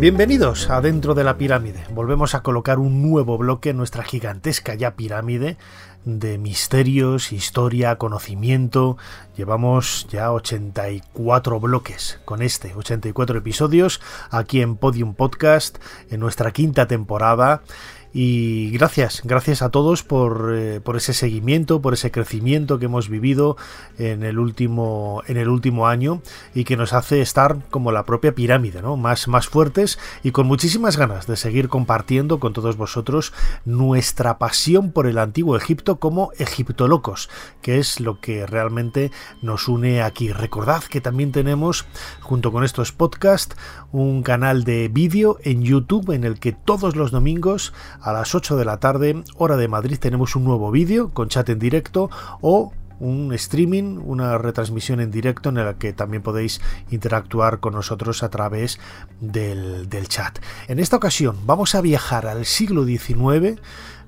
Bienvenidos a Dentro de la Pirámide. Volvemos a colocar un nuevo bloque en nuestra gigantesca ya pirámide de misterios, historia, conocimiento. Llevamos ya 84 bloques con este, 84 episodios aquí en Podium Podcast, en nuestra quinta temporada. Y gracias, gracias a todos por, eh, por, ese seguimiento, por ese crecimiento que hemos vivido en el último, en el último año y que nos hace estar como la propia pirámide, ¿no? Más, más fuertes y con muchísimas ganas de seguir compartiendo con todos vosotros nuestra pasión por el antiguo Egipto como egiptolocos, que es lo que realmente nos une aquí. Recordad que también tenemos, junto con estos podcasts, un canal de vídeo en YouTube en el que todos los domingos a las 8 de la tarde, hora de Madrid, tenemos un nuevo vídeo con chat en directo o un streaming, una retransmisión en directo en la que también podéis interactuar con nosotros a través del, del chat. En esta ocasión vamos a viajar al siglo XIX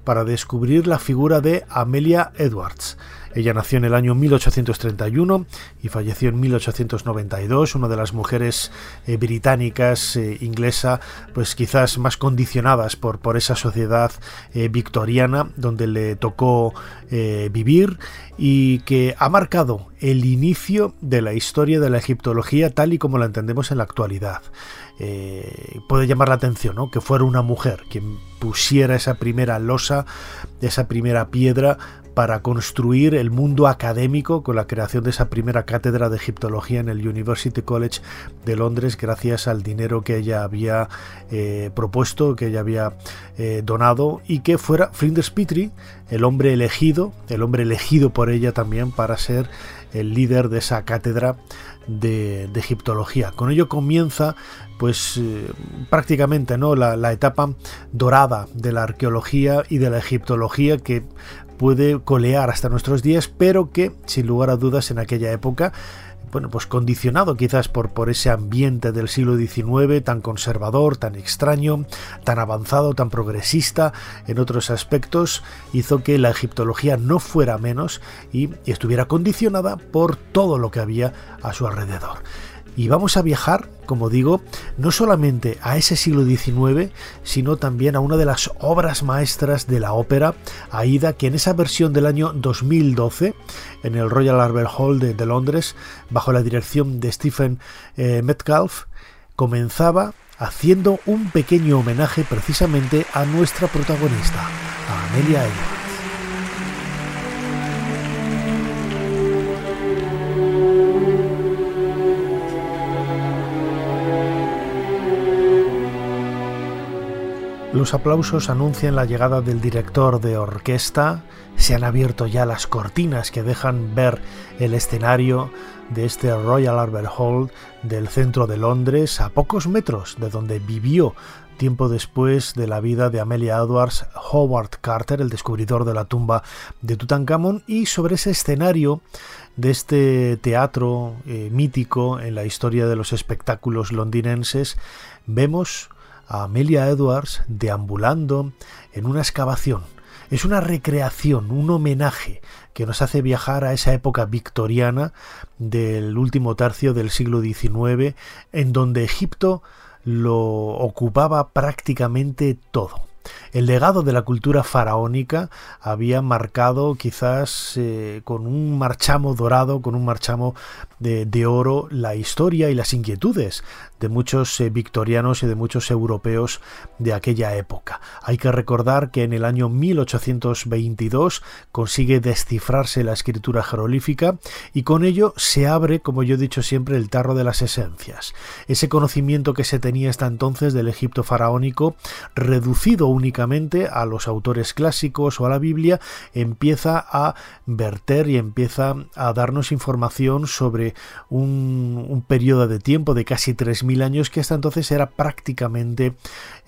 para descubrir la figura de Amelia Edwards. Ella nació en el año 1831 y falleció en 1892, una de las mujeres eh, británicas, eh, inglesa, pues quizás más condicionadas por, por esa sociedad eh, victoriana donde le tocó vivir y que ha marcado el inicio de la historia de la egiptología tal y como la entendemos en la actualidad. puede llamar la atención ¿no? que fuera una mujer quien pusiera esa primera losa, esa primera piedra para construir el mundo académico con la creación de esa primera cátedra de egiptología en el University College de Londres gracias al dinero que ella había eh, propuesto, que ella había eh, donado y que fuera Flinders Petrie el hombre elegido, el hombre elegido por ella también para ser el líder de esa cátedra de, egiptología. Con ello comienza pues eh, prácticamente no la, la, etapa dorada de la arqueología y de la egiptología que puede colear hasta nuestros días, pero que sin lugar a dudas en aquella época bueno, pues condicionado quizás por, por ese ambiente del siglo XIX tan conservador, tan extraño, tan avanzado, tan progresista en otros aspectos, hizo que la egiptología no fuera menos y estuviera condicionada por todo lo que había a su alrededor. Y vamos a viajar, como digo, no solamente a ese siglo XIX, sino también a una de las obras maestras de la ópera, Aida, que en esa versión del año 2012, en el Royal Albert Hall de, Londres, bajo la dirección de Stephen eh, Metcalf, comenzaba haciendo un pequeño homenaje precisamente a nuestra protagonista, a Amelia Earhart. Los aplausos anuncian la llegada del director de orquesta, se han abierto ya las cortinas que dejan ver el escenario de este Royal Albert Hall del centro de Londres, a pocos metros de donde vivió tiempo después de la vida de Amelia Edwards Howard Carter, el descubridor de la tumba de Tutankamón, y sobre ese escenario de este teatro eh, mítico en la historia de los espectáculos londinenses, vemos a Amelia Edwards deambulando en una excavación. Es una recreación, un homenaje que nos hace viajar a esa época victoriana del último tercio del siglo XIX, en donde Egipto lo ocupaba prácticamente todo. El legado de la cultura faraónica había marcado quizás eh, con un marchamo dorado, con un marchamo de, oro, la historia y las inquietudes de muchos eh, victorianos y de muchos europeos de aquella época. Hay que recordar que en el año 1822 consigue descifrarse la escritura jeroglífica y con ello se abre, como yo he dicho siempre, el tarro de las esencias. Ese conocimiento que se tenía hasta entonces del Egipto faraónico, reducido únicamente a los autores clásicos o a la Biblia, empieza a verter y empieza a darnos información sobre un, un periodo de tiempo de casi 3.000 años que hasta entonces era prácticamente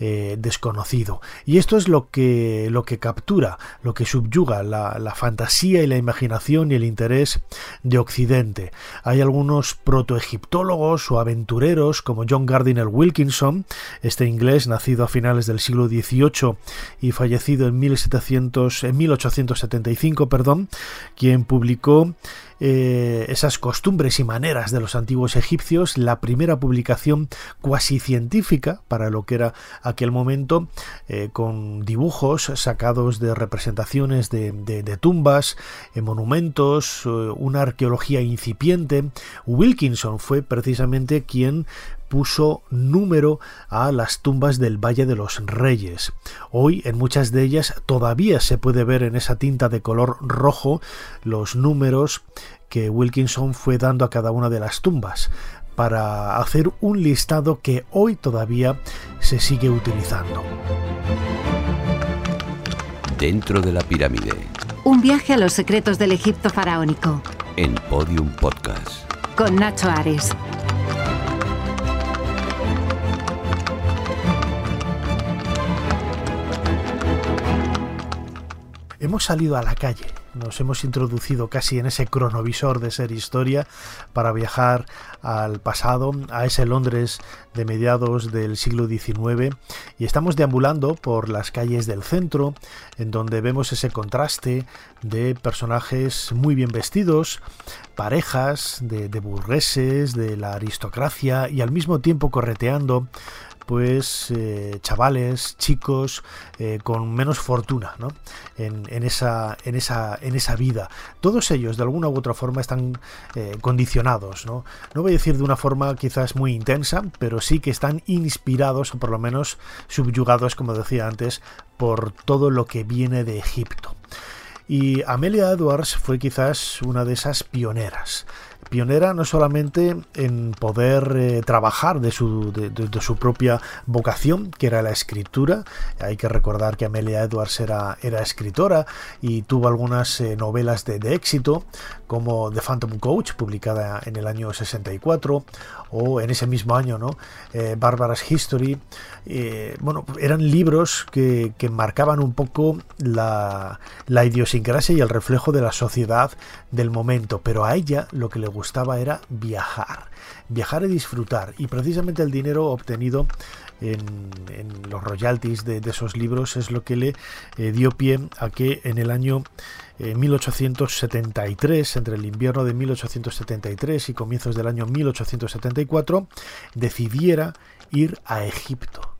eh, desconocido. Y esto es lo que, lo que captura, lo que subyuga la, la fantasía y la imaginación y el interés de Occidente. Hay algunos protoegiptólogos o aventureros como John Gardiner Wilkinson, este inglés nacido a finales del siglo XVIII y fallecido en, 1700, en 1875, perdón, quien publicó eh, esas costumbres y maneras de los antiguos egipcios, la primera publicación cuasi científica para lo que era aquel momento, eh, con dibujos sacados de representaciones de, de tumbas, eh, monumentos, una arqueología incipiente. Wilkinson fue precisamente quien puso número a las tumbas del Valle de los Reyes. Hoy en muchas de ellas todavía se puede ver en esa tinta de color rojo los números que Wilkinson fue dando a cada una de las tumbas para hacer un listado que hoy todavía se sigue utilizando. Dentro de la pirámide. Un viaje a los secretos del Egipto faraónico. En Podium Podcast. Con Nacho Ares. Hemos salido a la calle, nos hemos introducido casi en ese cronovisor de ser historia para viajar al pasado, a ese Londres de mediados del siglo XIX y estamos deambulando por las calles del centro en donde vemos ese contraste de personajes muy bien vestidos, parejas de, de burgueses, de la aristocracia y al mismo tiempo correteando pues eh, chavales, chicos eh, con menos fortuna ¿no? en, esa, en, esa, en esa vida. Todos ellos de alguna u otra forma están eh, condicionados. ¿no? no voy a decir de una forma quizás muy intensa, pero sí que están inspirados o por lo menos subyugados, como decía antes, por todo lo que viene de Egipto. Y Amelia Edwards fue quizás una de esas pioneras pionera no solamente en poder eh, trabajar de su, de, su, propia vocación, que era la escritura. Hay que recordar que Amelia Edwards era, era escritora y tuvo algunas eh, novelas de, éxito, como The Phantom Coach, publicada en el año 64, o en ese mismo año, ¿no? Eh, Barbara's History. bueno, eran libros que, que marcaban un poco la, la idiosincrasia y el reflejo de la sociedad del momento, pero a ella lo que le gustaba era viajar, viajar y disfrutar. Y precisamente el dinero obtenido en, los royalties de, esos libros es lo que le eh, dio pie a que en el año 1873, eh, entre el invierno de 1873 y comienzos del año 1874, decidiera ir a Egipto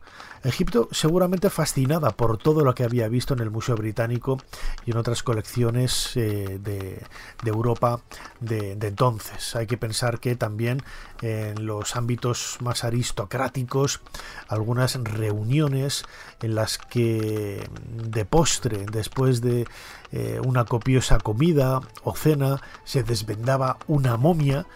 Egipto seguramente fascinada por todo lo que había visto en el Museo Británico y en otras colecciones eh, de, Europa de, entonces. Hay que pensar que también en los ámbitos más aristocráticos, algunas reuniones en las que de postre, después de eh, una copiosa comida o cena, se desvendaba una momia,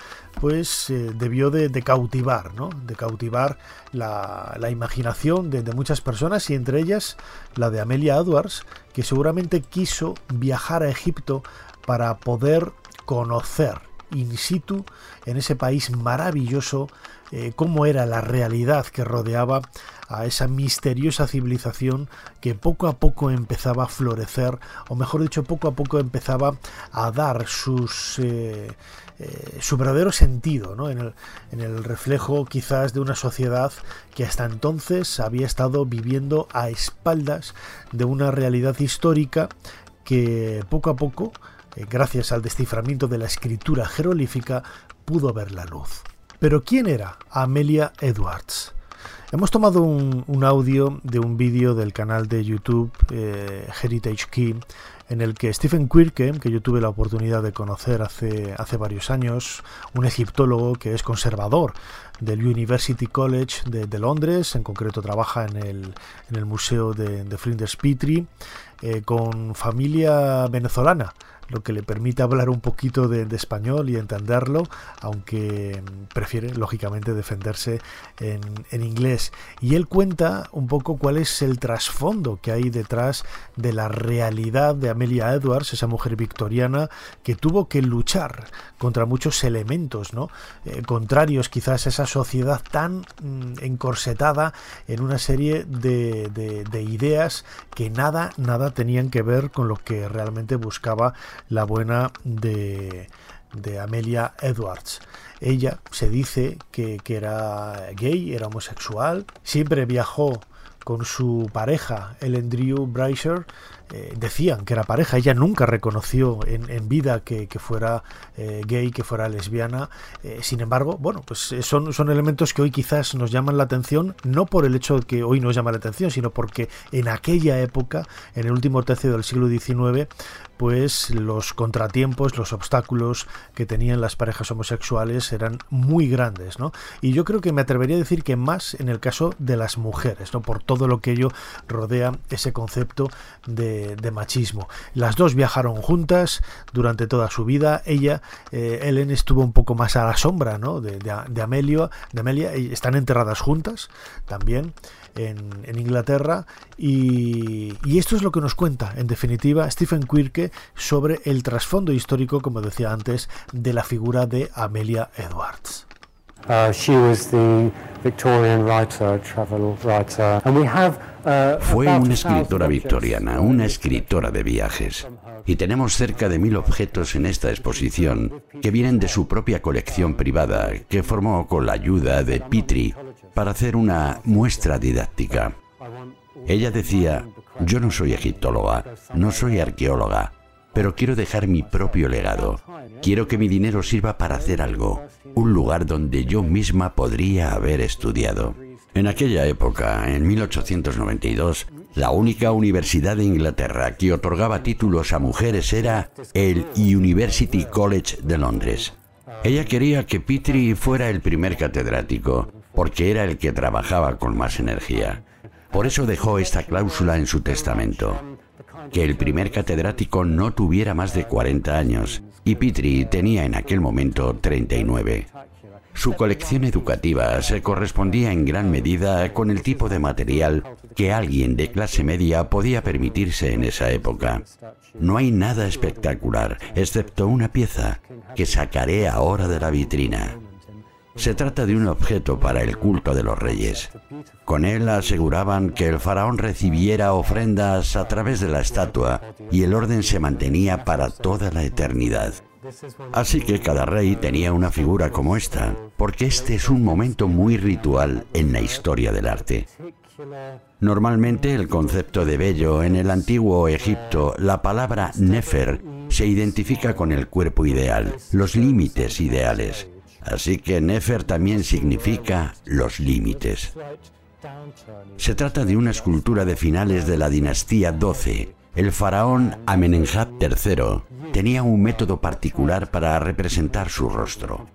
pues eh, debió de, cautivar, ¿no? De cautivar la, imaginación de, de, muchas personas y entre ellas la de Amelia Edwards, que seguramente quiso viajar a Egipto para poder conocer in situ en ese país maravilloso eh, cómo era la realidad que rodeaba a esa misteriosa civilización que poco a poco empezaba a florecer, o mejor dicho, poco a poco empezaba a dar sus, eh, eh, su verdadero sentido ¿no? en, el, en el reflejo quizás de una sociedad que hasta entonces había estado viviendo a espaldas de una realidad histórica que poco a poco, gracias al desciframiento de la escritura jeroglífica, pudo ver la luz. Pero ¿quién era Amelia Edwards? Hemos tomado un, audio de un vídeo del canal de YouTube eh, Heritage Key en el que Stephen Quirke, que yo tuve la oportunidad de conocer hace, hace varios años, un egiptólogo que es conservador del University College de, Londres, en concreto trabaja en el, en el Museo de, Flinders Petrie, eh, con familia venezolana, lo que le permite hablar un poquito de, español y entenderlo, aunque prefiere, lógicamente, defenderse en, en inglés. Y él cuenta un poco cuál es el trasfondo que hay detrás de la realidad de Amelia Edwards, esa mujer victoriana que tuvo que luchar contra muchos elementos, ¿no? Eh, contrarios quizás a esa sociedad tan mm, encorsetada en una serie de, de, ideas que nada, nada tenían que ver con lo que realmente buscaba la buena de, de Amelia Edwards. Ella se dice que, que, era gay, era homosexual, siempre viajó con su pareja, Ellen Drew Breiser, eh, decían que era pareja. Ella nunca reconoció en, vida que, fuera eh, gay, que fuera lesbiana. Eh, sin embargo, bueno, pues son, son elementos que hoy quizás nos llaman la atención, no por el hecho de que hoy nos llama la atención, sino porque en aquella época, en el último tercio del siglo XIX, pues los contratiempos, los obstáculos que tenían las parejas homosexuales eran muy grandes, ¿no? Y yo creo que me atrevería a decir que más en el caso de las mujeres, ¿no? Por todo lo que ello rodea ese concepto de, machismo. Las dos viajaron juntas durante toda su vida. Ella, eh, Ellen, estuvo un poco más a la sombra, ¿no? De, de, Amelio, de Amelia. Están enterradas juntas también en, Inglaterra y, esto es lo que nos cuenta en definitiva Stephen Quirke sobre el trasfondo histórico, como decía antes, de la figura de Amelia Edwards. Fue una escritora victoriana, una escritora de viajes. Y tenemos cerca de mil objetos en esta exposición que vienen de su propia colección privada, que formó con la ayuda de Petrie para hacer una muestra didáctica. Ella decía, yo no soy egiptóloga, no soy arqueóloga, pero quiero dejar mi propio legado. Quiero que mi dinero sirva para hacer algo, un lugar donde yo misma podría haber estudiado. En aquella época, en 1892, la única universidad de Inglaterra que otorgaba títulos a mujeres era el University College de Londres. Ella quería que Petrie fuera el primer catedrático, porque era el que trabajaba con más energía. Por eso dejó esta cláusula en su testamento, que el primer catedrático no tuviera más de 40 años, y Petrie tenía en aquel momento 39. Su colección educativa se correspondía en gran medida con el tipo de material que alguien de clase media podía permitirse en esa época. No hay nada espectacular, excepto una pieza que sacaré ahora de la vitrina. Se trata de un objeto para el culto de los reyes. Con él aseguraban que el faraón recibiera ofrendas a través de la estatua y el orden se mantenía para toda la eternidad. Así que cada rey tenía una figura como esta, porque este es un momento muy ritual en la historia del arte. Normalmente el concepto de bello en el antiguo Egipto, la palabra nefer, se identifica con el cuerpo ideal, los límites ideales. Así que Nefer también significa los límites. Se trata de una escultura de finales de la dinastía 12. El faraón Amenemhat III tenía un método particular para representar su rostro.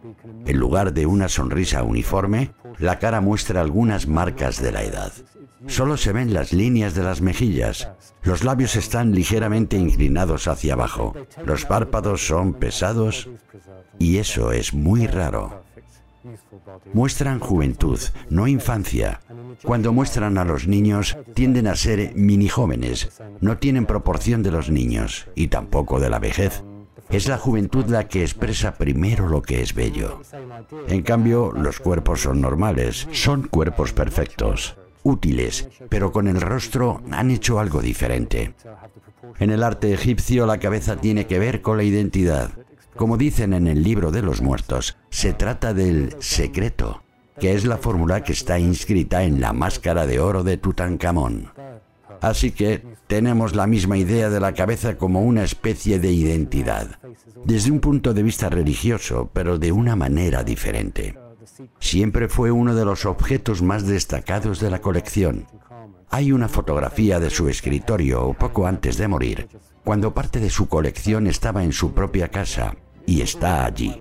En lugar de una sonrisa uniforme, la cara muestra algunas marcas de la edad. Solo se ven las líneas de las mejillas. Los labios están ligeramente inclinados hacia abajo. Los párpados son pesados y eso es muy raro. Muestran juventud, no infancia. Cuando muestran a los niños, tienden a ser mini jóvenes. No tienen proporción de los niños y tampoco de la vejez. Es la juventud la que expresa primero lo que es bello. En cambio, los cuerpos son normales, son cuerpos perfectos útiles, pero con el rostro han hecho algo diferente. En el arte egipcio la cabeza tiene que ver con la identidad. Como dicen en el libro de los muertos, se trata del secreto, que es la fórmula que está inscrita en la máscara de oro de Tutankamón. Así que tenemos la misma idea de la cabeza como una especie de identidad, desde un punto de vista religioso, pero de una manera diferente. Siempre fue uno de los objetos más destacados de la colección. Hay una fotografía de su escritorio poco antes de morir, cuando parte de su colección estaba en su propia casa y está allí.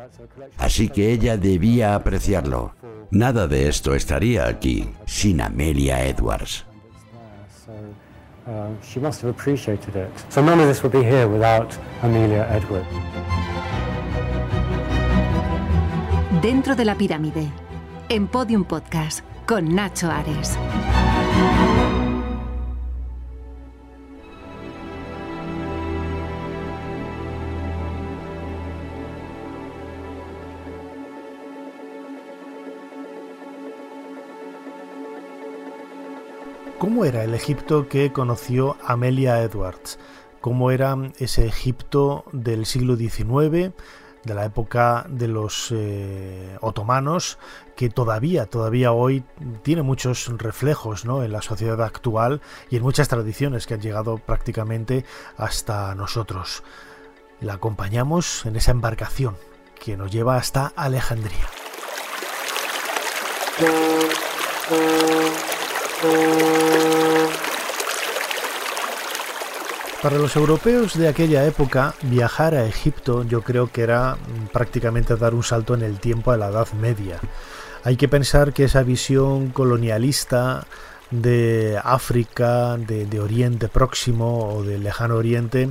Así que ella debía apreciarlo. Nada de esto estaría aquí sin Amelia Edwards. Uh, she Dentro de la pirámide, en Podium Podcast, con Nacho Ares. ¿Cómo era el Egipto que conoció Amelia Edwards? ¿Cómo era ese Egipto del siglo XIX, de la época de los eh, otomanos, que todavía, todavía hoy tiene muchos reflejos en la sociedad actual y en muchas tradiciones que han llegado prácticamente hasta nosotros? La acompañamos en esa embarcación que nos lleva hasta Alejandría. Para los europeos de aquella época, viajar a Egipto yo creo que era mm, prácticamente dar un salto en el tiempo a la Edad Media. Hay que pensar que esa visión colonialista de África, de, Oriente Próximo o del Lejano Oriente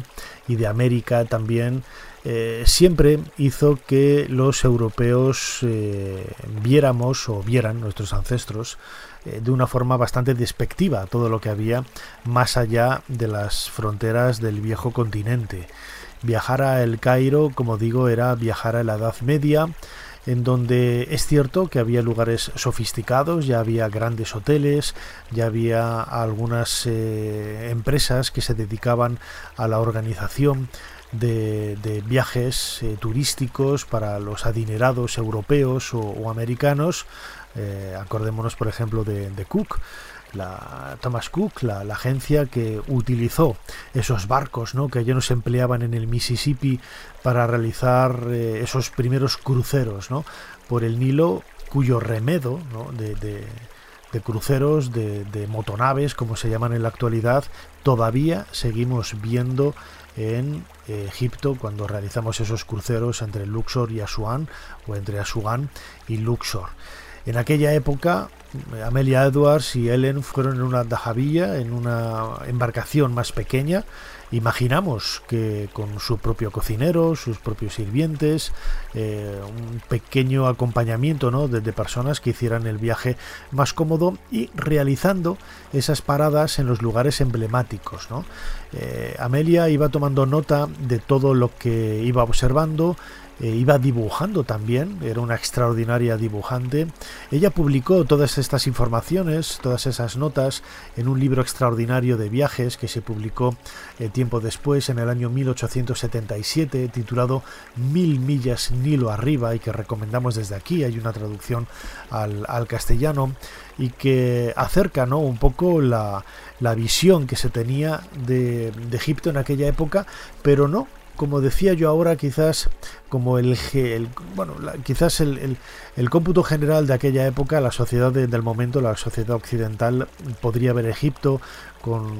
y de América también, eh, siempre hizo que los europeos eh, viéramos o vieran nuestros ancestros eh, de una forma bastante despectiva todo lo que había más allá de las fronteras del viejo continente. Viajar a El Cairo, como digo, era viajar a la Edad Media, en donde es cierto que había lugares sofisticados, ya había grandes hoteles, ya había algunas eh, empresas que se dedicaban a la organización de, viajes eh, turísticos para los adinerados europeos o americanos, eh, acordémonos, por ejemplo, de, Cook, la Thomas Cook, la, agencia que utilizó esos barcos ¿no? que ya nos empleaban en el Mississippi para realizar eh, esos primeros cruceros ¿no? por el Nilo, cuyo remedo de, cruceros, de, motonaves, como se llaman en la actualidad, todavía seguimos viendo en eh, Egipto cuando realizamos esos cruceros entre Luxor y Asuán o entre Asuán y Luxor. En aquella época, Amelia Edwards y Ellen fueron en una dajavilla, en una embarcación más pequeña. Imaginamos que con su propio cocinero, sus propios sirvientes, eh, un pequeño acompañamiento ¿no? de, personas que hicieran el viaje más cómodo y realizando esas paradas en los lugares emblemáticos. Eh, Amelia iba tomando nota de todo lo que iba observando, eh, iba dibujando también, era una extraordinaria dibujante. Ella publicó todas estas informaciones, todas esas notas, en un libro extraordinario de viajes que se publicó eh, tiempo después, en el año 1877, titulado Mil millas Nilo arriba y que recomendamos desde aquí. Hay una traducción al, castellano y que acerca ¿no? un poco la, visión que se tenía de, de Egipto en aquella época, pero no como decía yo ahora, quizás como el, bueno, quizás el, cómputo general de aquella época, la sociedad del momento, la sociedad occidental, podría ver Egipto con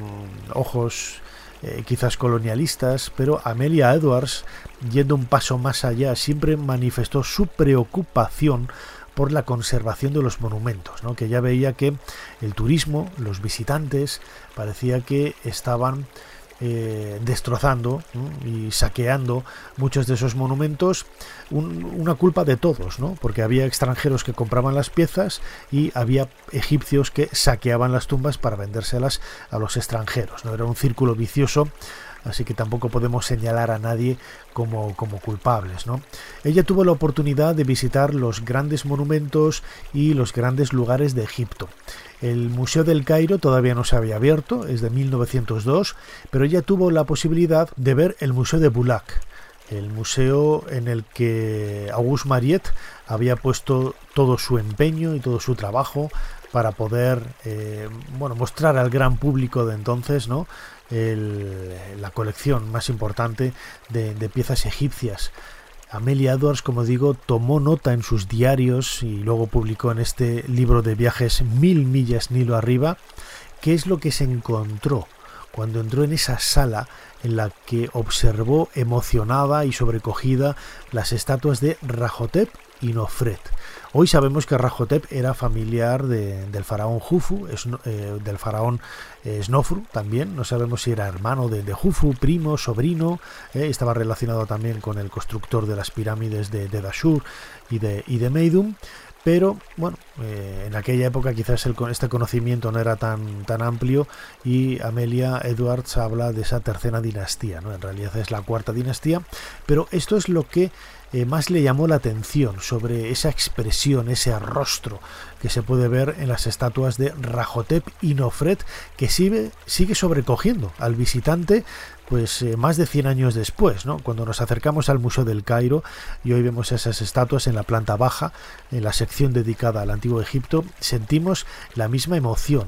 ojos eh, quizás colonialistas, pero Amelia Edwards, yendo un paso más allá, siempre manifestó su preocupación por la conservación de los monumentos, ¿no? que ya veía que el turismo, los visitantes, parecía que estaban eh, destrozando y saqueando muchos de esos monumentos, una culpa de todos, ¿no? porque había extranjeros que compraban las piezas y había egipcios que saqueaban las tumbas para vendérselas a los extranjeros. ¿no? Era un círculo vicioso así que tampoco podemos señalar a nadie como, como culpables. ¿no? Ella tuvo la oportunidad de visitar los grandes monumentos y los grandes lugares de Egipto. El Museo del Cairo todavía no se había abierto, es de 1902, pero ella tuvo la posibilidad de ver el Museo de Boulac, el museo en el que Auguste Mariette había puesto todo su empeño y todo su trabajo para poder eh, bueno, mostrar al gran público de entonces ¿no? La colección más importante de, de piezas egipcias. Amelia Edwards, como digo, tomó nota en sus diarios y luego publicó en este libro de viajes Mil millas Nilo arriba, qué es lo que se encontró cuando entró en esa sala en la que observó emocionada y sobrecogida las estatuas de Rahotep y Nofret, Hoy sabemos que Rahotep era familiar del faraón Jufu, eh, del faraón eh, Snofru también, no sabemos si era hermano de, Jufu, primo, sobrino, eh, estaba relacionado también con el constructor de las pirámides de, Dashur y de, y de Meidum, pero bueno, en aquella época quizás este conocimiento no era tan, tan amplio y Amelia Edwards habla de esa tercera dinastía, ¿no? en realidad es la cuarta dinastía, pero esto es lo que eh, más le llamó la atención sobre esa expresión, ese rostro que se puede ver en las estatuas de Rahotep y Nofret, que sigue, sigue sobrecogiendo al visitante pues eh, más de 100 años después, cuando nos acercamos al Museo del Cairo y hoy vemos esas estatuas en la planta baja, en la sección dedicada al Antiguo Egipto, sentimos la misma emoción,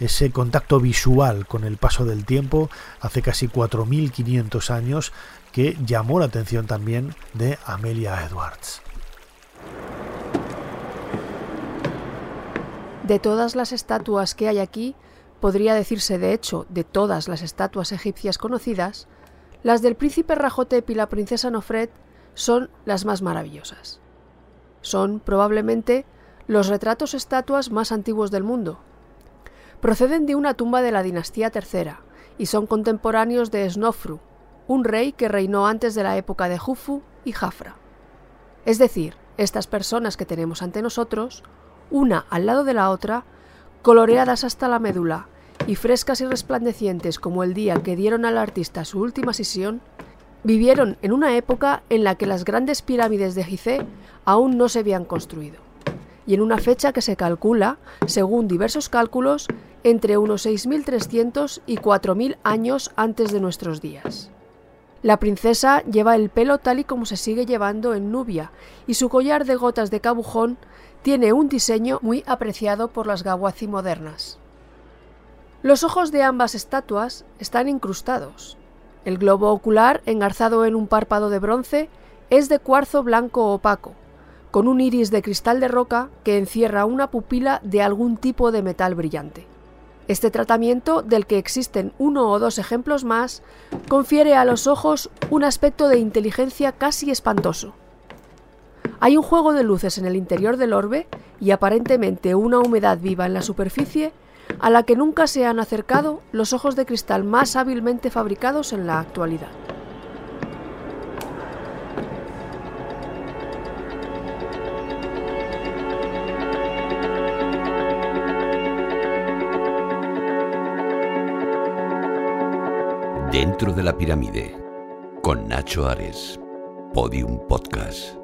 ese contacto visual con el paso del tiempo hace casi 4.500 años que llamó la atención también de Amelia Edwards. De todas las estatuas que hay aquí, podría decirse de hecho de todas las estatuas egipcias conocidas, las del príncipe Rahotep y la princesa Nofret son las más maravillosas. Son probablemente los retratos estatuas más antiguos del mundo. Proceden de una tumba de la dinastía III y son contemporáneos de Snofru, un rey que reinó antes de la época de Jufu y Jafra. Es decir, estas personas que tenemos ante nosotros, una al lado de la otra, coloreadas hasta la médula y frescas y resplandecientes como el día que dieron al artista su última sesión, vivieron en una época en la que las grandes pirámides de Gizeh aún no se habían construido, y en una fecha que se calcula, según diversos cálculos, entre unos 6.300 y 4.000 años antes de nuestros días. La princesa lleva el pelo tal y como se sigue llevando en Nubia, y su collar de gotas de cabujón tiene un diseño muy apreciado por las gawazi modernas. Los ojos de ambas estatuas están incrustados. El globo ocular, engarzado en un párpado de bronce, es de cuarzo blanco opaco, con un iris de cristal de roca que encierra una pupila de algún tipo de metal brillante. Este tratamiento, del que existen uno o dos ejemplos más, confiere a los ojos un aspecto de inteligencia casi espantoso. Hay un juego de luces en el interior del orbe y aparentemente una humedad viva en la superficie a la que nunca se han acercado los ojos de cristal más hábilmente fabricados en la actualidad. Dentro de la pirámide, con Nacho Ares, Podium Podcast.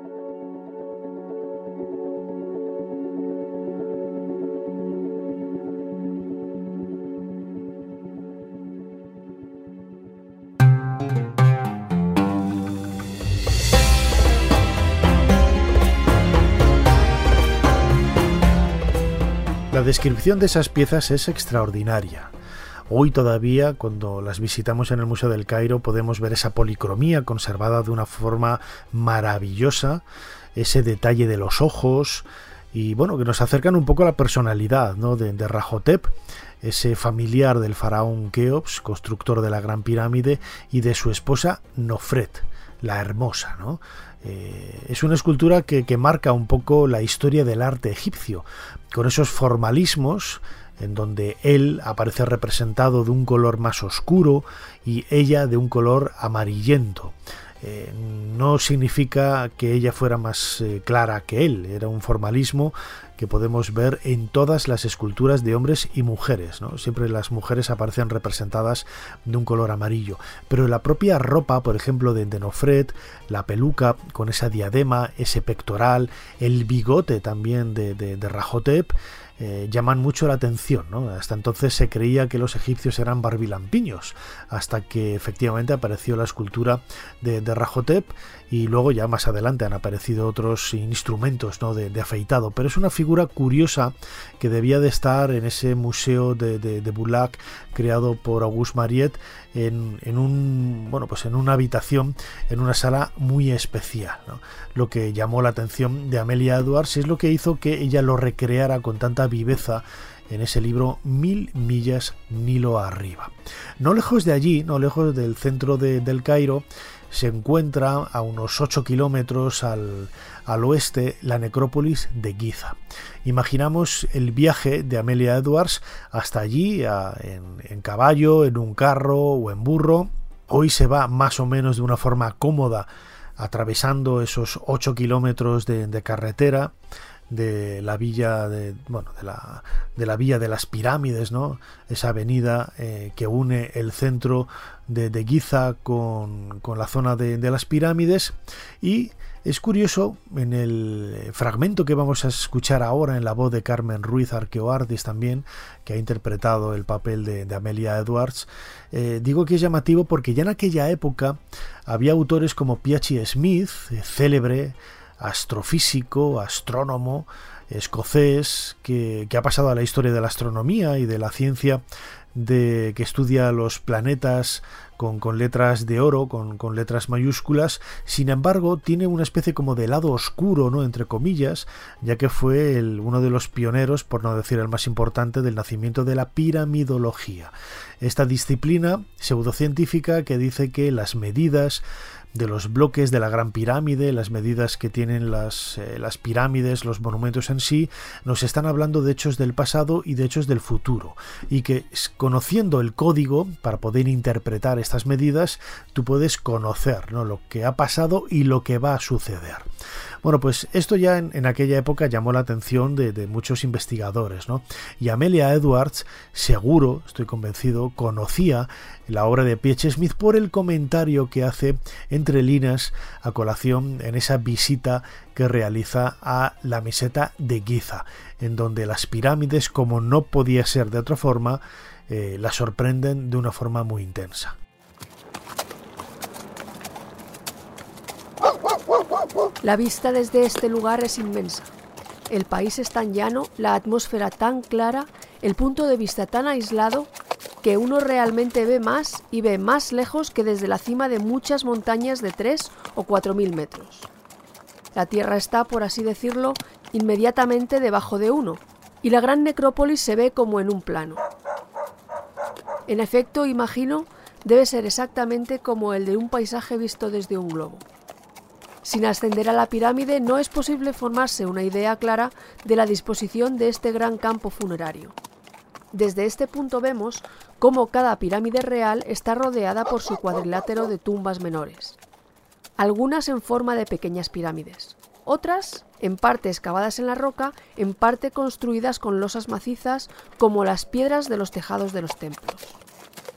Descripción de esas piezas es extraordinaria. Hoy todavía, cuando las visitamos en el Museo del Cairo, podemos ver esa policromía conservada de una forma maravillosa, ese detalle de los ojos y bueno, que nos acercan un poco a la personalidad de, de Rahotep, ese familiar del faraón Keops, constructor de la Gran Pirámide, y de su esposa Nofret, la hermosa, ¿no? Eh, es una escultura que, marca un poco la historia del arte egipcio, con esos formalismos en donde él aparece representado de un color más oscuro y ella de un color amarillento. Eh, no significa que ella fuera más eh, clara que él, era un formalismo que podemos ver en todas las esculturas de hombres y mujeres. ¿no? Siempre las mujeres aparecen representadas de un color amarillo, pero la propia ropa, por ejemplo, de Denofred, la peluca con esa diadema, ese pectoral, el bigote también de, Rahotep, eh, llaman mucho la atención. Hasta entonces se creía que los egipcios eran barbilampiños, hasta que efectivamente apareció la escultura de, de Rahotep y luego ya más adelante han aparecido otros instrumentos ¿no? de, afeitado, pero es una figura curiosa que debía de estar en ese museo de, de, Boulac creado por Auguste Mariette en, en, un bueno pues en una habitación en una sala muy especial lo que llamó la atención de Amelia Edwards es lo que hizo que ella lo recreara con tanta viveza en ese libro Mil millas Nilo arriba. No lejos de allí, no lejos del centro de, del Cairo, se encuentra a unos 8 kilómetros al, oeste la necrópolis de Giza. Imaginamos el viaje de Amelia Edwards hasta allí en, caballo, en un carro o en burro. Hoy se va más o menos de una forma cómoda atravesando esos 8 kilómetros de carretera de la villa de bueno de la, de la villa de las pirámides no esa avenida eh, que une el centro de, de Giza con, con, la zona de, de, las pirámides. Y es curioso en el fragmento que vamos a escuchar ahora en la voz de Carmen Ruiz Arqueoardis también que ha interpretado el papel de, Amelia Edwards eh, digo que es llamativo porque ya en aquella época había autores como Piachi Smith eh, célebre astrofísico, astrónomo escocés que, ha pasado a la historia de la astronomía y de la ciencia de que estudia los planetas con, con letras de oro, con, con, letras mayúsculas, sin embargo tiene una especie como de lado oscuro, ¿no? entre comillas, ya que fue uno de los pioneros, por no decir el más importante, del nacimiento de la piramidología. Esta disciplina pseudocientífica que dice que las medidas de los bloques de la Gran Pirámide, las medidas que tienen las, eh, las, pirámides, los monumentos en sí, nos están hablando de hechos del pasado y de hechos del futuro. Y que conociendo el código, para poder interpretar estas medidas, tú puedes conocer ¿no? lo que ha pasado y lo que va a suceder. Bueno, pues esto ya en, aquella época llamó la atención de, muchos investigadores, ¿no? Y Amelia Edwards, seguro, estoy convencido, conocía la obra de P.H. Smith por el comentario que hace entre líneas a colación en esa visita que realiza a la meseta de Giza, en donde las pirámides, como no podía ser de otra forma, eh, la sorprenden de una forma muy intensa. La vista desde este lugar es inmensa. El país es tan llano, la atmósfera tan clara, el punto de vista tan aislado, que uno realmente ve más y ve más lejos que desde la cima de muchas montañas de 3 o 4 mil metros. La Tierra está, por así decirlo, inmediatamente debajo de uno, y la gran necrópolis se ve como en un plano. En efecto, imagino, debe ser exactamente como el de un paisaje visto desde un globo. Sin ascender a la pirámide no es posible formarse una idea clara de la disposición de este gran campo funerario. Desde este punto vemos cómo cada pirámide real está rodeada por su cuadrilátero de tumbas menores, algunas en forma de pequeñas pirámides, otras en parte excavadas en la roca, en parte construidas con losas macizas como las piedras de los tejados de los templos.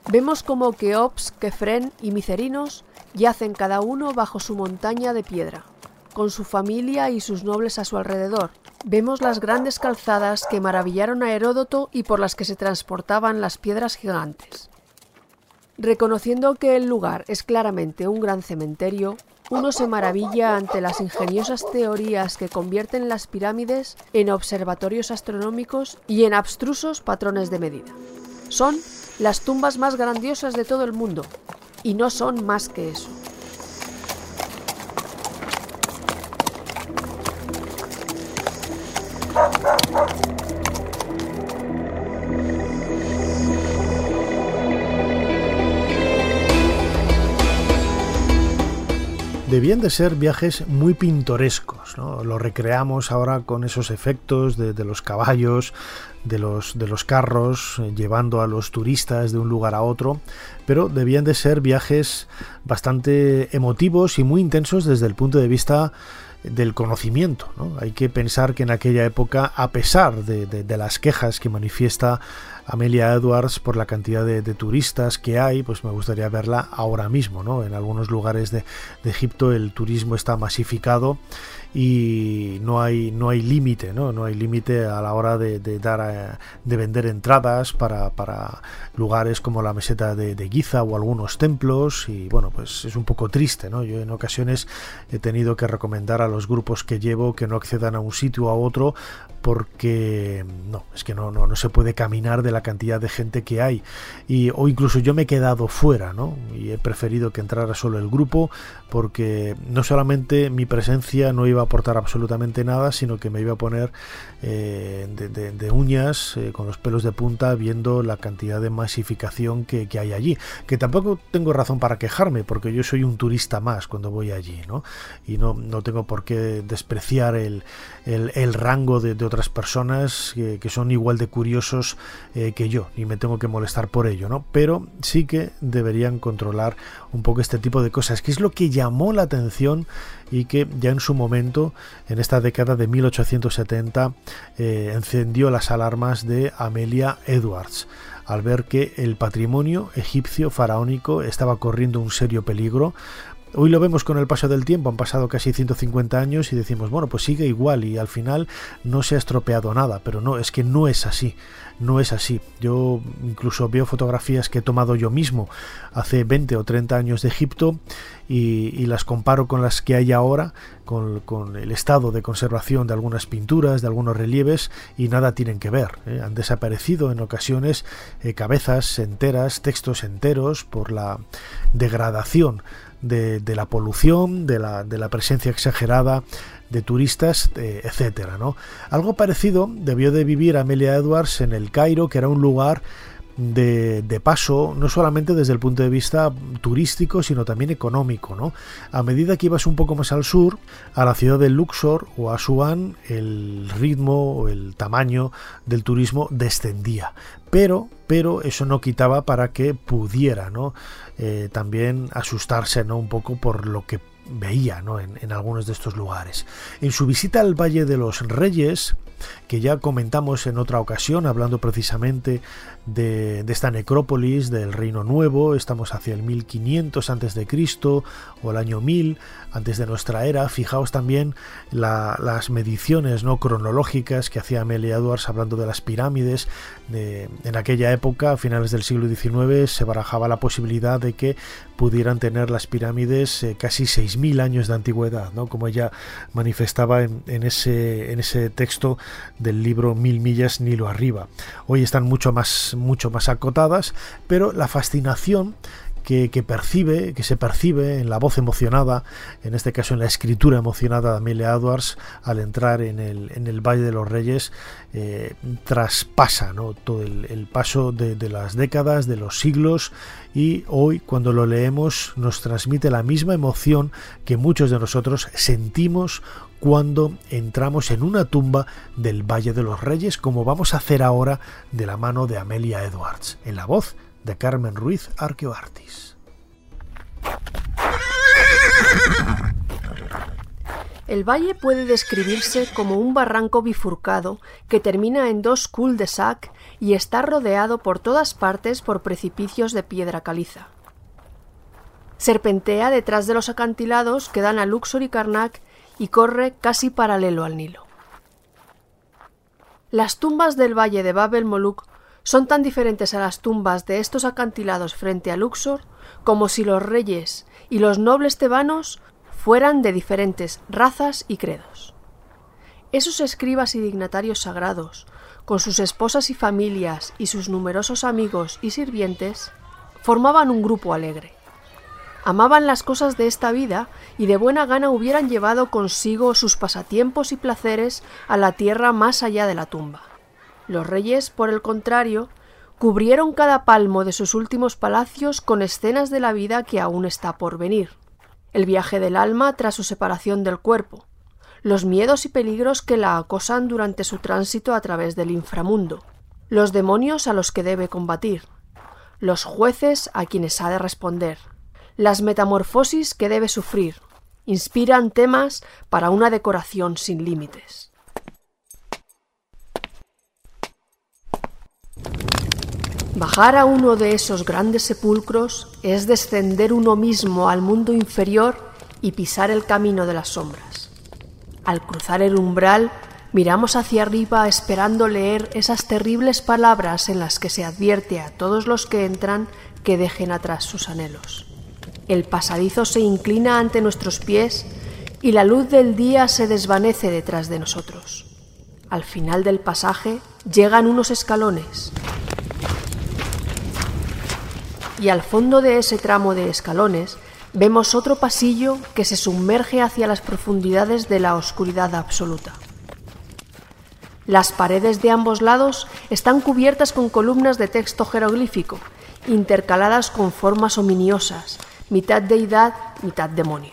Vemos como Keops, Kefren y Micerinos yacen cada uno bajo su montaña de piedra, con su familia y sus nobles a su alrededor. Vemos las grandes calzadas que maravillaron a Heródoto y por las que se transportaban las piedras gigantes. Reconociendo que el lugar es claramente un gran cementerio, uno se maravilla ante las ingeniosas teorías que convierten las pirámides en observatorios astronómicos y en abstrusos patrones de medida. Son las tumbas más grandiosas de todo el mundo, y no son más que eso. Debían de ser viajes muy pintorescos, ¿no? Lo recreamos ahora con esos efectos de, los caballos, de los, de los carros, eh, llevando a los turistas de un lugar a otro, pero debían de ser viajes bastante emotivos y muy intensos desde el punto de vista del conocimiento. Hay que pensar que en aquella época, a pesar de, las quejas que manifiesta Amelia Edwards por la cantidad de, turistas que hay, pues me gustaría verla ahora mismo. ¿no? En algunos lugares de, Egipto el turismo está masificado y no hay no hay límite no no hay límite a la hora de, dar eh, de vender entradas para, para, lugares como la meseta de, de, Giza o algunos templos y bueno pues es un poco triste no yo en ocasiones he tenido que recomendar a los grupos que llevo que no accedan a un sitio o a otro porque no es que no no, no se puede caminar de la la cantidad de gente que hay. Y o incluso yo me he quedado fuera no y he preferido que entrara solo el grupo porque no solamente mi presencia no iba a aportar absolutamente nada sino que me iba a poner eh, de, uñas eh, con los pelos de punta viendo la cantidad de masificación que, hay allí que tampoco tengo razón para quejarme porque yo soy un turista más cuando voy allí no y no, no tengo por qué despreciar el, el, rango de, otras personas que, son igual de curiosos eh, que yo y me tengo que molestar por ello, ¿no? Pero sí que deberían controlar un poco este tipo de cosas, que es lo que llamó la atención y que ya en su momento, en esta década de 1870, eh, encendió las alarmas de Amelia Edwards al ver que el patrimonio egipcio faraónico estaba corriendo un serio peligro Hoy lo vemos con el paso del tiempo, han pasado casi 150 años y decimos, bueno, pues sigue igual y al final no se ha estropeado nada, pero no, es que no es así, no es así. Yo incluso veo fotografías que he tomado yo mismo hace 20 o 30 años de Egipto y, las comparo con las que hay ahora, con, el estado de conservación de algunas pinturas, de algunos relieves y nada tienen que ver. ¿eh? Han desaparecido en ocasiones eh, cabezas enteras, textos enteros por la degradación de, la polución, de la, de la, presencia exagerada de turistas, eh, etcétera, ¿no? Algo parecido debió de vivir Amelia Edwards en el Cairo, que era un lugar de, de, paso, no solamente desde el punto de vista turístico, sino también económico. ¿no? A medida que ibas un poco más al sur, a la ciudad de Luxor o Asuán, el ritmo o el tamaño del turismo descendía. Pero, pero eso no quitaba para que pudiera ¿no? Eh, también asustarse ¿no? un poco por lo que veía ¿no? en, algunos de estos lugares. En su visita al Valle de los Reyes, que ya comentamos en otra ocasión, hablando precisamente de, esta necrópolis del Reino Nuevo, estamos hacia el 1500 antes de Cristo o el año 1000 antes de nuestra era. Fijaos también las mediciones no cronológicas que hacía Amelia Edwards hablando de las pirámides. en aquella época, a finales del siglo XIX, se barajaba la posibilidad de que pudieran tener las pirámides eh, casi 6.000 años de antigüedad, ¿no? como ella manifestaba en, ese, en ese texto del libro Mil millas Nilo arriba. Hoy están mucho más, mucho más acotadas, pero la fascinación que, percibe, que se percibe en la voz emocionada, en este caso en la escritura emocionada de Amelia Edwards, al entrar en el, en el Valle de los Reyes, eh, traspasa ¿no? todo el, paso de, de, las décadas, de los siglos, y hoy cuando lo leemos nos transmite la misma emoción que muchos de nosotros sentimos cuando entramos en una tumba del Valle de los Reyes, como vamos a hacer ahora de la mano de Amelia Edwards, en la voz de Carmen Ruiz Arqueoartis. El valle puede describirse como un barranco bifurcado que termina en dos cul-de-sac y está rodeado por todas partes por precipicios de piedra caliza. Serpentea detrás de los acantilados que dan a Luxor y Karnak y corre casi paralelo al Nilo. Las tumbas del valle de Babel Moluk son tan diferentes a las tumbas de estos acantilados frente a Luxor como si los reyes y los nobles tebanos fueran de diferentes razas y credos. Esos escribas y dignatarios sagrados, con sus esposas y familias y sus numerosos amigos y sirvientes, formaban un grupo alegre. Amaban las cosas de esta vida y de buena gana hubieran llevado consigo sus pasatiempos y placeres a la tierra más allá de la tumba. Los reyes, por el contrario, cubrieron cada palmo de sus últimos palacios con escenas de la vida que aún está por venir. El viaje del alma tras su separación del cuerpo, los miedos y peligros que la acosan durante su tránsito a través del inframundo, los demonios a los que debe combatir, los jueces a quienes ha de responder, las metamorfosis que debe sufrir, inspiran temas para una decoración sin límites. Bajar a uno de esos grandes sepulcros es descender uno mismo al mundo inferior y pisar el camino de las sombras. Al cruzar el umbral, miramos hacia arriba esperando leer esas terribles palabras en las que se advierte a todos los que entran que dejen atrás sus anhelos. El pasadizo se inclina ante nuestros pies y la luz del día se desvanece detrás de nosotros. Al final del pasaje llegan unos escalones y al fondo de ese tramo de escalones vemos otro pasillo que se sumerge hacia las profundidades de la oscuridad absoluta. Las paredes de ambos lados están cubiertas con columnas de texto jeroglífico, intercaladas con formas ominiosas, mitad deidad, mitad demonio.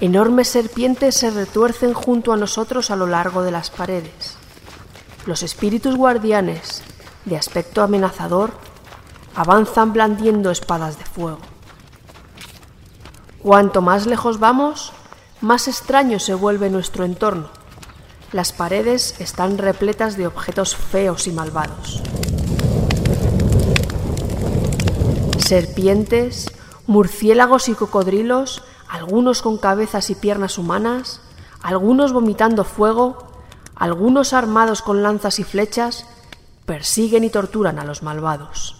Enormes serpientes se retuercen junto a nosotros a lo largo de las paredes. Los espíritus guardianes, de aspecto amenazador, avanzan blandiendo espadas de fuego. Cuanto más lejos vamos, más extraño se vuelve nuestro entorno. Las paredes están repletas de objetos feos y malvados. Serpientes, murciélagos y cocodrilos, algunos con cabezas y piernas humanas, algunos vomitando fuego, algunos armados con lanzas y flechas, persiguen y torturan a los malvados.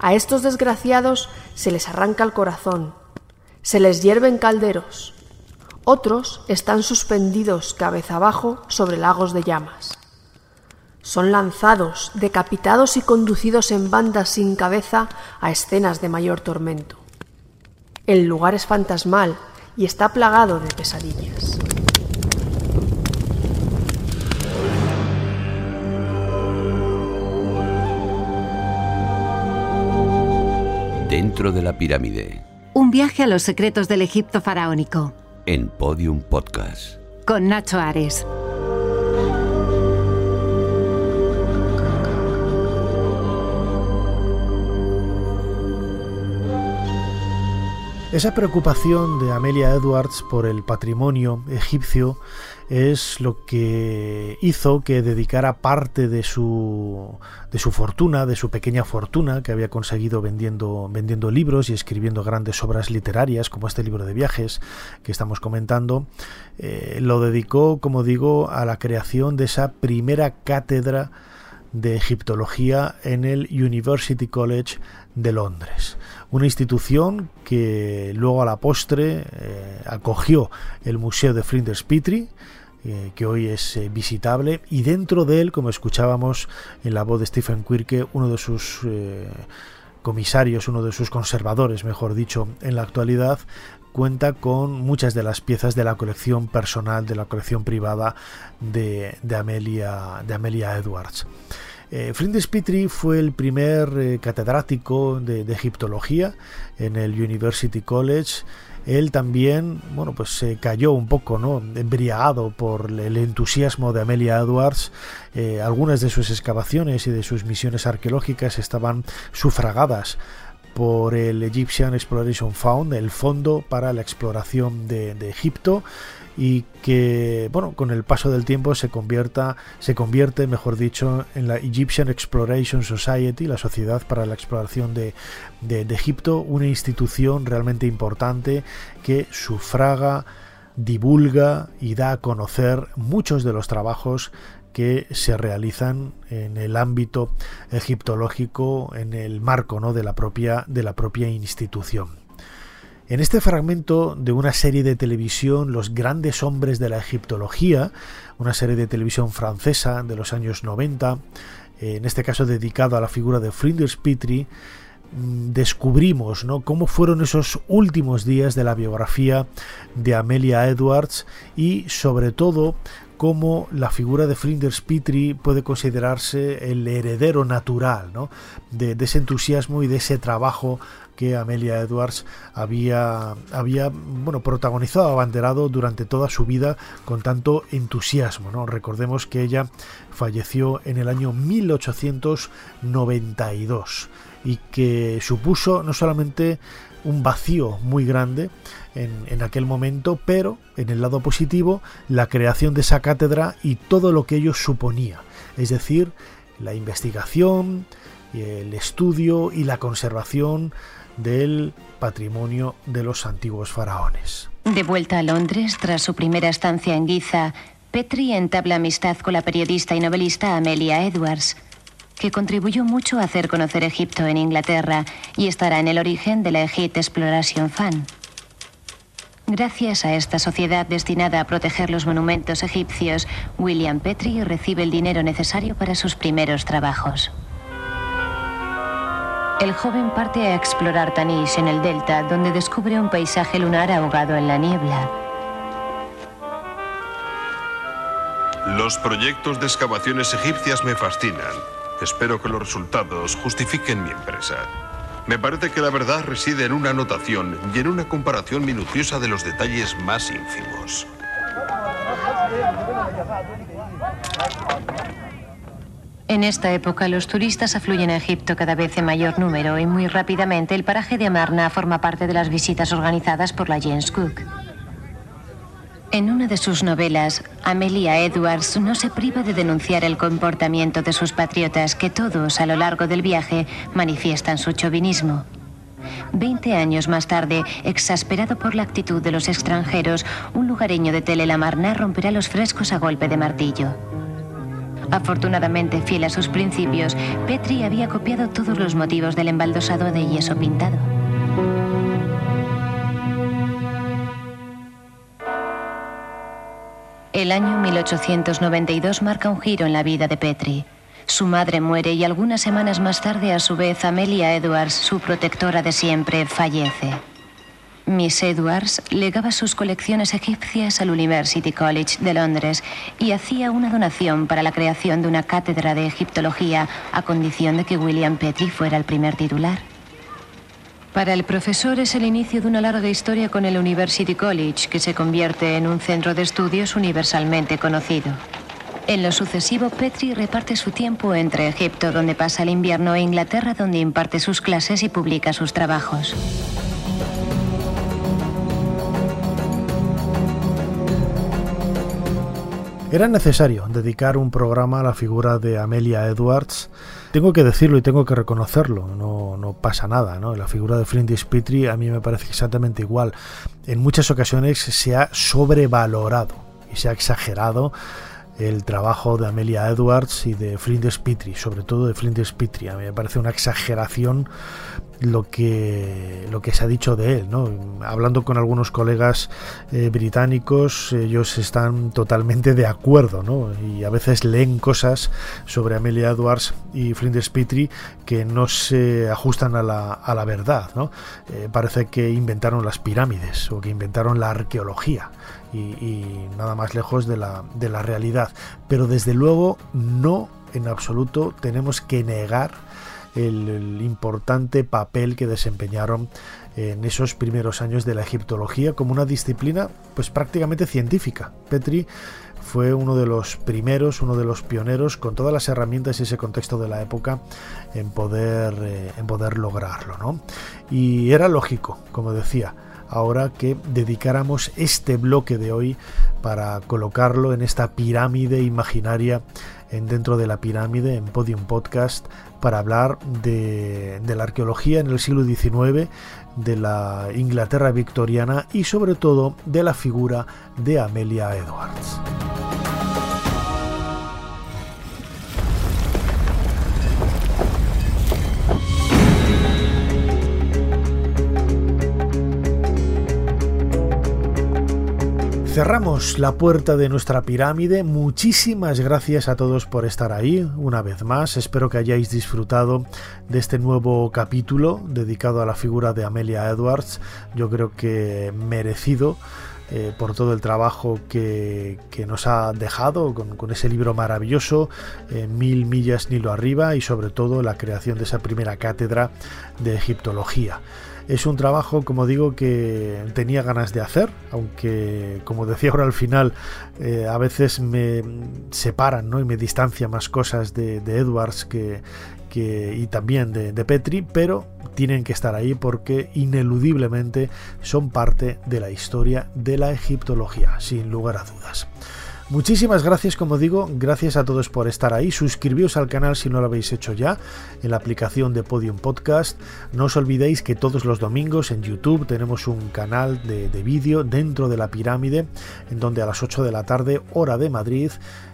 A estos desgraciados se les arranca el corazón, se les hierven calderos, otros están suspendidos cabeza abajo sobre lagos de llamas. Son lanzados, decapitados y conducidos en bandas sin cabeza a escenas de mayor tormento. El lugar es fantasmal y está plagado de pesadillas. Dentro de la pirámide. Un viaje a los secretos del Egipto faraónico. En Podium Podcast. Con Nacho Ares. Esa preocupación de Amelia Edwards por el patrimonio egipcio es lo que hizo que dedicara parte de su, de su fortuna, de su pequeña fortuna que había conseguido vendiendo, vendiendo libros y escribiendo grandes obras literarias como este libro de viajes que estamos comentando, eh, lo dedicó, como digo, a la creación de esa primera cátedra de egiptología en el University College de Londres una institución que luego a la postre eh, acogió el Museo de Flinders Petrie, eh, que hoy es eh, visitable, y dentro de él, como escuchábamos en la voz de Stephen Quirke, uno de sus comisarios, uno de sus conservadores, mejor dicho, en la actualidad, cuenta con muchas de las piezas de la colección personal, de la colección privada de, Amelia, de Amelia Edwards. Eh, Flinders Petrie fue el primer eh, catedrático de, egiptología en el University College. Él también, bueno, pues se cayó un poco, ¿no? Embriagado por el entusiasmo de Amelia Edwards. Eh, algunas de sus excavaciones y de sus misiones arqueológicas estaban sufragadas por el Egyptian Exploration Fund, el fondo para la exploración de Egipto y que bueno con el paso del tiempo se convierta se convierte mejor dicho en la Egyptian Exploration Society la sociedad para la exploración de, de, Egipto una institución realmente importante que sufraga divulga y da a conocer muchos de los trabajos que se realizan en el ámbito egiptológico en el marco ¿no? de la propia de la propia institución en este fragmento de una serie de televisión, Los grandes hombres de la egiptología, una serie de televisión francesa de los años 90, en este caso dedicado a la figura de Flinders Petrie, mm, descubrimos cómo fueron esos últimos días de la biografía de Amelia Edwards y sobre todo cómo la figura de Flinders Petrie puede considerarse el heredero natural de, ese entusiasmo y de ese trabajo que Amelia Edwards había, había bueno, protagonizado, abanderado durante toda su vida con tanto entusiasmo. Recordemos que ella falleció en el año 1892 y que supuso no solamente un vacío muy grande en, en, aquel momento, pero en el lado positivo, la creación de esa cátedra y todo lo que ello suponía, es decir, la investigación, el estudio y la conservación del patrimonio de los antiguos faraones. De vuelta a Londres, tras su primera estancia en Giza, Petri entabla amistad con la periodista y novelista Amelia Edwards, que contribuyó mucho a hacer conocer Egipto en Inglaterra y estará en el origen de la Egypt Exploration Fund. Gracias a esta sociedad destinada a proteger los monumentos egipcios, William Petrie recibe el dinero necesario para sus primeros trabajos. El joven parte a explorar Tanis en el delta, donde descubre un paisaje lunar ahogado en la niebla. Los proyectos de excavaciones egipcias me fascinan. Espero que los resultados justifiquen mi empresa. Me parece que la verdad reside en una anotación y en una comparación minuciosa de los detalles más ínfimos. En esta época los turistas afluyen a Egipto cada vez en mayor número y muy rápidamente el paraje de Amarna forma parte de las visitas organizadas por la James Cook. En una de sus novelas, Amelia Edwards no se priva de denunciar el comportamiento de sus patriotas que todos a lo largo del viaje manifiestan su chauvinismo. Veinte años más tarde, exasperado por la actitud de los extranjeros, un lugareño de Telelamarna romperá los frescos a golpe de martillo. Afortunadamente fiel a sus principios, Petri había copiado todos los motivos del embaldosado de yeso pintado. El año 1892 marca un giro en la vida de Petri. Su madre muere y algunas semanas más tarde, a su vez, Amelia Edwards, su protectora de siempre, fallece. Miss Edwards legaba sus colecciones egipcias al University College de Londres y hacía una donación para la creación de una cátedra de egiptología a condición de que William Petrie fuera el primer titular. Para el profesor es el inicio de una larga historia con el University College que se convierte en un centro de estudios universalmente conocido. En lo sucesivo, Petrie reparte su tiempo entre Egipto, donde pasa el invierno, e Inglaterra, donde imparte sus clases y publica sus trabajos. Era necesario dedicar un programa a la figura de Amelia Edwards. Tengo que decirlo y tengo que reconocerlo, no, no pasa nada, ¿no? La figura de Flinders Petrie a mí me parece exactamente igual. En muchas ocasiones se ha sobrevalorado y se ha exagerado el trabajo de Amelia Edwards y de Flinders Petrie, sobre todo de Flinders Petrie. A mí me parece una exageración lo que, lo que se ha dicho de él. ¿no? Hablando con algunos colegas eh, británicos, ellos están totalmente de acuerdo ¿no? y a veces leen cosas sobre Amelia Edwards y Flinders Petrie que no se ajustan a la, a la verdad. ¿no? Eh, parece que inventaron las pirámides o que inventaron la arqueología. Y, y nada más lejos de la, de la realidad. Pero desde luego no en absoluto tenemos que negar el, importante papel que desempeñaron en esos primeros años de la egiptología como una disciplina pues prácticamente científica. Petri fue uno de los primeros, uno de los pioneros con todas las herramientas y ese contexto de la época en poder, eh, en poder lograrlo. ¿no? Y era lógico, como decía, ahora que dedicáramos este bloque de hoy para colocarlo en esta pirámide imaginaria en dentro de la pirámide en Podium Podcast para hablar de, de la arqueología en el siglo XIX, de la Inglaterra victoriana y sobre todo de la figura de Amelia Edwards. Cerramos la puerta de nuestra pirámide. Muchísimas gracias a todos por estar ahí una vez más. Espero que hayáis disfrutado de este nuevo capítulo dedicado a la figura de Amelia Edwards. Yo creo que merecido. Eh, por todo el trabajo que, nos ha dejado con, ese libro maravilloso, eh, Mil millas Nilo arriba, y sobre todo la creación de esa primera cátedra de egiptología. Es un trabajo, como digo, que tenía ganas de hacer, aunque, como decía ahora al final, eh, a veces me separan ¿no? y me distancia más cosas de, Edwards que, y también de, de, Petri, pero tienen que estar ahí porque ineludiblemente son parte de la historia de la egiptología, sin lugar a dudas. Muchísimas gracias, como digo, gracias a todos por estar ahí. Suscribíos al canal si no lo habéis hecho ya en la aplicación de Podium Podcast. No os olvidéis que todos los domingos en YouTube tenemos un canal de, vídeo dentro de la pirámide, en donde a las 8 de la tarde, hora de Madrid,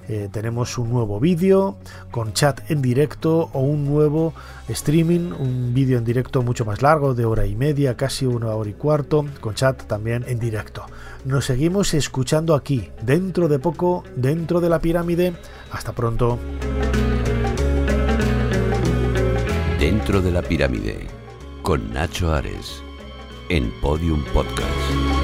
eh, tenemos un nuevo vídeo con chat en directo o un nuevo streaming, un vídeo en directo mucho más largo, de hora y media, casi una hora y cuarto, con chat también en directo. Nos seguimos escuchando aquí, dentro de poco, dentro de la pirámide. Hasta pronto. Dentro de la pirámide, con Nacho Ares, en Podium Podcast.